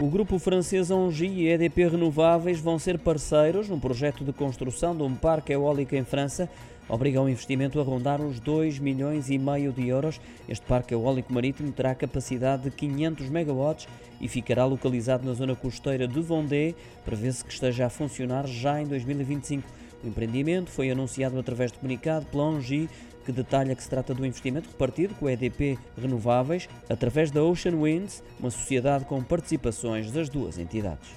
O grupo francês Engie e EDP Renováveis vão ser parceiros num projeto de construção de um parque eólico em França. Obriga o investimento a rondar os 2 milhões e meio de euros. Este parque eólico marítimo terá capacidade de 500 megawatts e ficará localizado na zona costeira de Vendée. Prevê-se que esteja a funcionar já em 2025. O empreendimento foi anunciado através de comunicado pela Engie, que detalha que se trata de um investimento repartido com a EDP Renováveis através da Ocean Winds, uma sociedade com participações das duas entidades.